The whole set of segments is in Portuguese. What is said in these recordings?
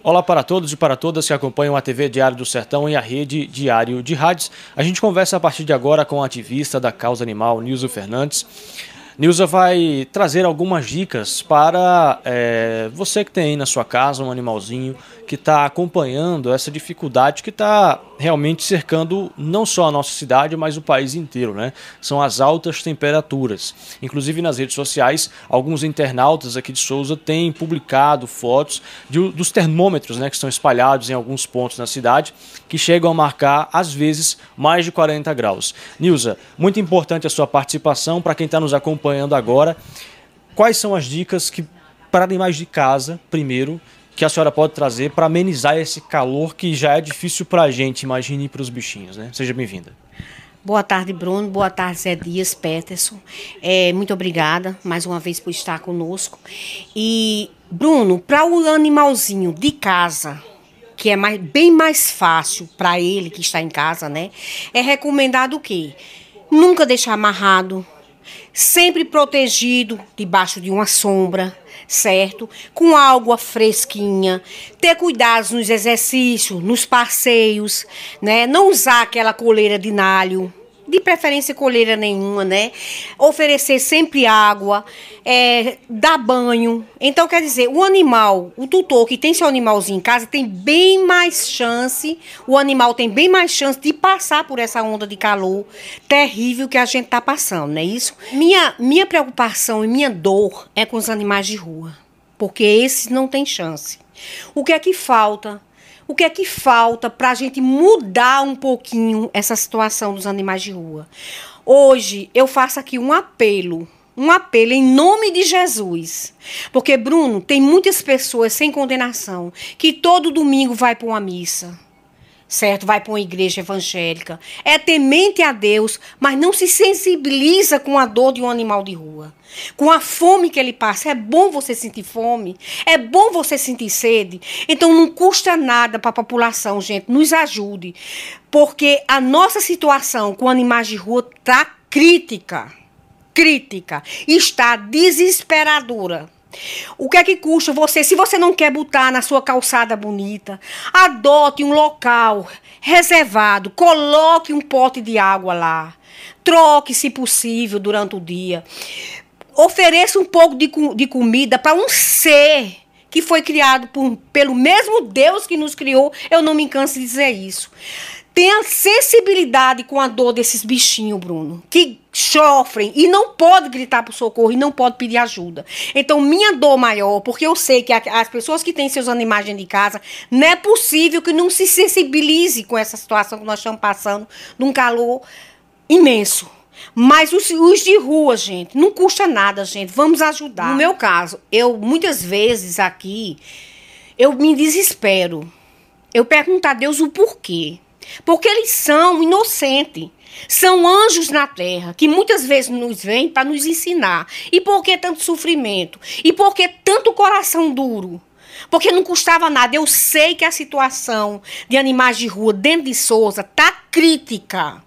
Olá para todos e para todas que acompanham a TV Diário do Sertão e a rede Diário de Rádios. A gente conversa a partir de agora com a ativista da causa animal, Nilson Fernandes. Nilza vai trazer algumas dicas para é, você que tem aí na sua casa um animalzinho que está acompanhando essa dificuldade que está realmente cercando não só a nossa cidade, mas o país inteiro, né? São as altas temperaturas. Inclusive nas redes sociais, alguns internautas aqui de Souza têm publicado fotos de, dos termômetros, né, que estão espalhados em alguns pontos na cidade, que chegam a marcar às vezes mais de 40 graus. Nilza, muito importante a sua participação para quem está nos acompanhando acompanhando agora. Quais são as dicas que para animais de casa, primeiro, que a senhora pode trazer para amenizar esse calor que já é difícil para a gente, imagine para os bichinhos, né? Seja bem-vinda. Boa tarde, Bruno. Boa tarde, Zé Dias, Peterson. É, muito obrigada mais uma vez por estar conosco. E, Bruno, para o animalzinho de casa, que é mais, bem mais fácil para ele que está em casa, né? É recomendado o quê? Nunca deixar amarrado, sempre protegido debaixo de uma sombra, certo? Com água fresquinha, ter cuidados nos exercícios, nos passeios, né? Não usar aquela coleira de nalho, de preferência coleira nenhuma, né? Oferecer sempre água, é, dar banho. Então, quer dizer, o animal, o tutor que tem seu animalzinho em casa, tem bem mais chance, o animal tem bem mais chance de passar por essa onda de calor terrível que a gente tá passando, não é isso? Minha, minha preocupação e minha dor é com os animais de rua, porque esses não têm chance. O que é que falta? O que é que falta para a gente mudar um pouquinho essa situação dos animais de rua? Hoje eu faço aqui um apelo um apelo em nome de Jesus. Porque, Bruno, tem muitas pessoas sem condenação que todo domingo vai para uma missa certo? Vai para uma igreja evangélica. É temente a Deus, mas não se sensibiliza com a dor de um animal de rua. Com a fome que ele passa. É bom você sentir fome. É bom você sentir sede. Então não custa nada para a população, gente. Nos ajude. Porque a nossa situação com animais de rua está crítica. Crítica. Está desesperadora. O que é que custa você, se você não quer botar na sua calçada bonita, adote um local reservado, coloque um pote de água lá, troque, se possível, durante o dia. Ofereça um pouco de, de comida para um ser que foi criado por, pelo mesmo Deus que nos criou. Eu não me canso de dizer isso tenha sensibilidade com a dor desses bichinhos, Bruno, que sofrem e não pode gritar por socorro e não pode pedir ajuda. Então, minha dor maior, porque eu sei que as pessoas que têm seus animais dentro de casa, não é possível que não se sensibilize com essa situação que nós estamos passando, num calor imenso. Mas os, os, de rua, gente, não custa nada, gente. Vamos ajudar. No meu caso, eu muitas vezes aqui, eu me desespero. Eu pergunto a Deus o porquê. Porque eles são inocentes. São anjos na terra que muitas vezes nos vêm para nos ensinar. E por que tanto sofrimento? E por que tanto coração duro? Porque não custava nada. Eu sei que a situação de animais de rua dentro de Souza está crítica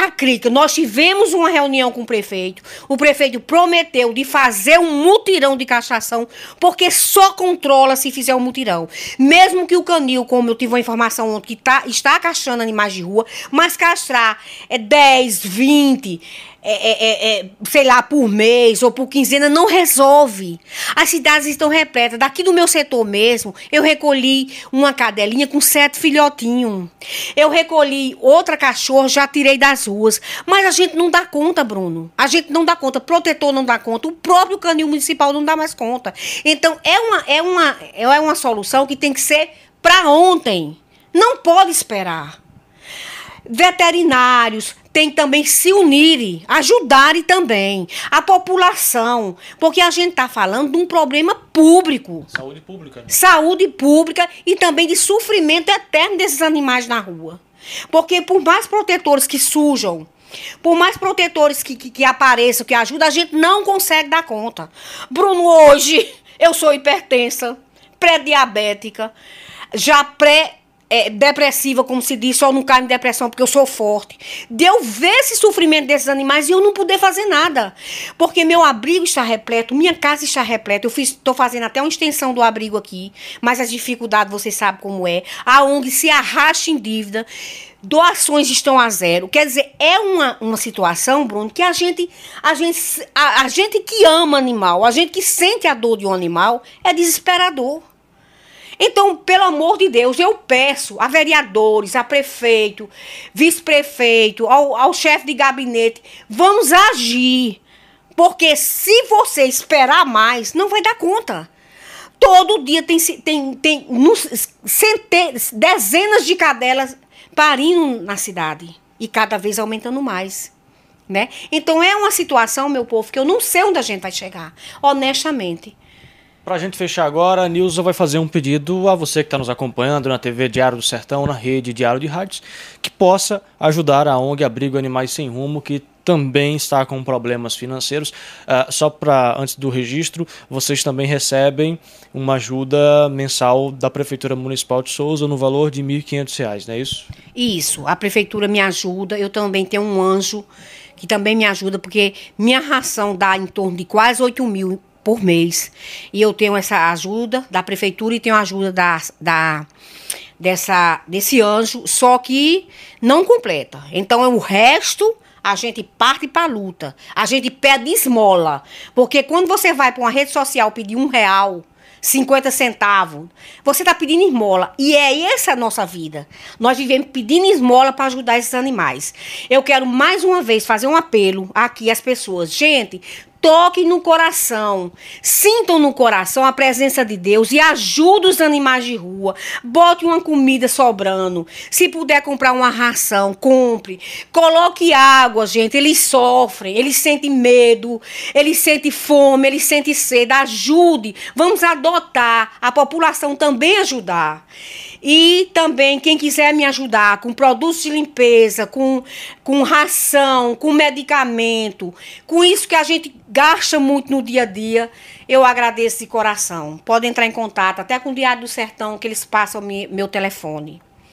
tá crítica. Nós tivemos uma reunião com o prefeito. O prefeito prometeu de fazer um mutirão de castração, porque só controla se fizer um mutirão. Mesmo que o canil, como eu tive uma informação ontem, que tá, está castrando animais de rua, mas castrar é 10, 20 é, é, é, é, sei lá, por mês ou por quinzena, não resolve. As cidades estão repletas. Daqui do meu setor mesmo, eu recolhi uma cadelinha com sete filhotinhos. Eu recolhi outra cachorra, já tirei das ruas. Mas a gente não dá conta, Bruno. A gente não dá conta. Protetor não dá conta. O próprio canil municipal não dá mais conta. Então, é uma, é uma, é uma solução que tem que ser para ontem. Não pode esperar veterinários têm também se unirem, ajudarem também a população, porque a gente está falando de um problema público. Saúde pública. Né? Saúde pública e também de sofrimento eterno desses animais na rua. Porque por mais protetores que surjam, por mais protetores que, que, que apareçam, que ajudam, a gente não consegue dar conta. Bruno, hoje eu sou hipertensa, pré-diabética, já pré é, depressiva, como se diz, só não caio em depressão porque eu sou forte. De eu ver esse sofrimento desses animais e eu não poder fazer nada. Porque meu abrigo está repleto, minha casa está repleta. Eu estou fazendo até uma extensão do abrigo aqui, mas as dificuldades você sabe como é. A ONG se arrasta em dívida, doações estão a zero. Quer dizer, é uma, uma situação, Bruno, que a gente, a, gente, a, a gente que ama animal, a gente que sente a dor de um animal, é desesperador. Então, pelo amor de Deus, eu peço a vereadores, a prefeito, vice-prefeito, ao, ao chefe de gabinete, vamos agir. Porque se você esperar mais, não vai dar conta. Todo dia tem, tem, tem centenas, dezenas de cadelas parindo na cidade. E cada vez aumentando mais. Né? Então é uma situação, meu povo, que eu não sei onde a gente vai chegar, honestamente. Para gente fechar agora, a Nilza vai fazer um pedido a você que está nos acompanhando na TV Diário do Sertão, na rede Diário de Rádios, que possa ajudar a ONG Abrigo Animais Sem Rumo, que também está com problemas financeiros. Uh, só para antes do registro, vocês também recebem uma ajuda mensal da Prefeitura Municipal de Souza no valor de R$ 1.500, não é isso? Isso, a Prefeitura me ajuda, eu também tenho um anjo que também me ajuda, porque minha ração dá em torno de quase 8 mil por mês. E eu tenho essa ajuda da prefeitura e tenho a ajuda da, da dessa desse anjo, só que não completa. Então o resto a gente parte para a luta. A gente pede esmola. Porque quando você vai para uma rede social pedir um real, 50 centavos, você está pedindo esmola. E é essa a nossa vida. Nós vivemos pedindo esmola para ajudar esses animais. Eu quero mais uma vez fazer um apelo aqui às pessoas. Gente, toquem no coração, sintam no coração a presença de Deus e ajude os animais de rua. Bote uma comida sobrando. Se puder comprar uma ração, compre. Coloque água, gente. Eles sofrem, eles sentem medo, eles sentem fome, eles sentem sede. Ajude. Vamos adotar. A população também ajudar. E também, quem quiser me ajudar com produtos de limpeza, com, com ração, com medicamento, com isso que a gente gasta muito no dia a dia, eu agradeço de coração. Pode entrar em contato até com o Diário do Sertão, que eles passam meu telefone.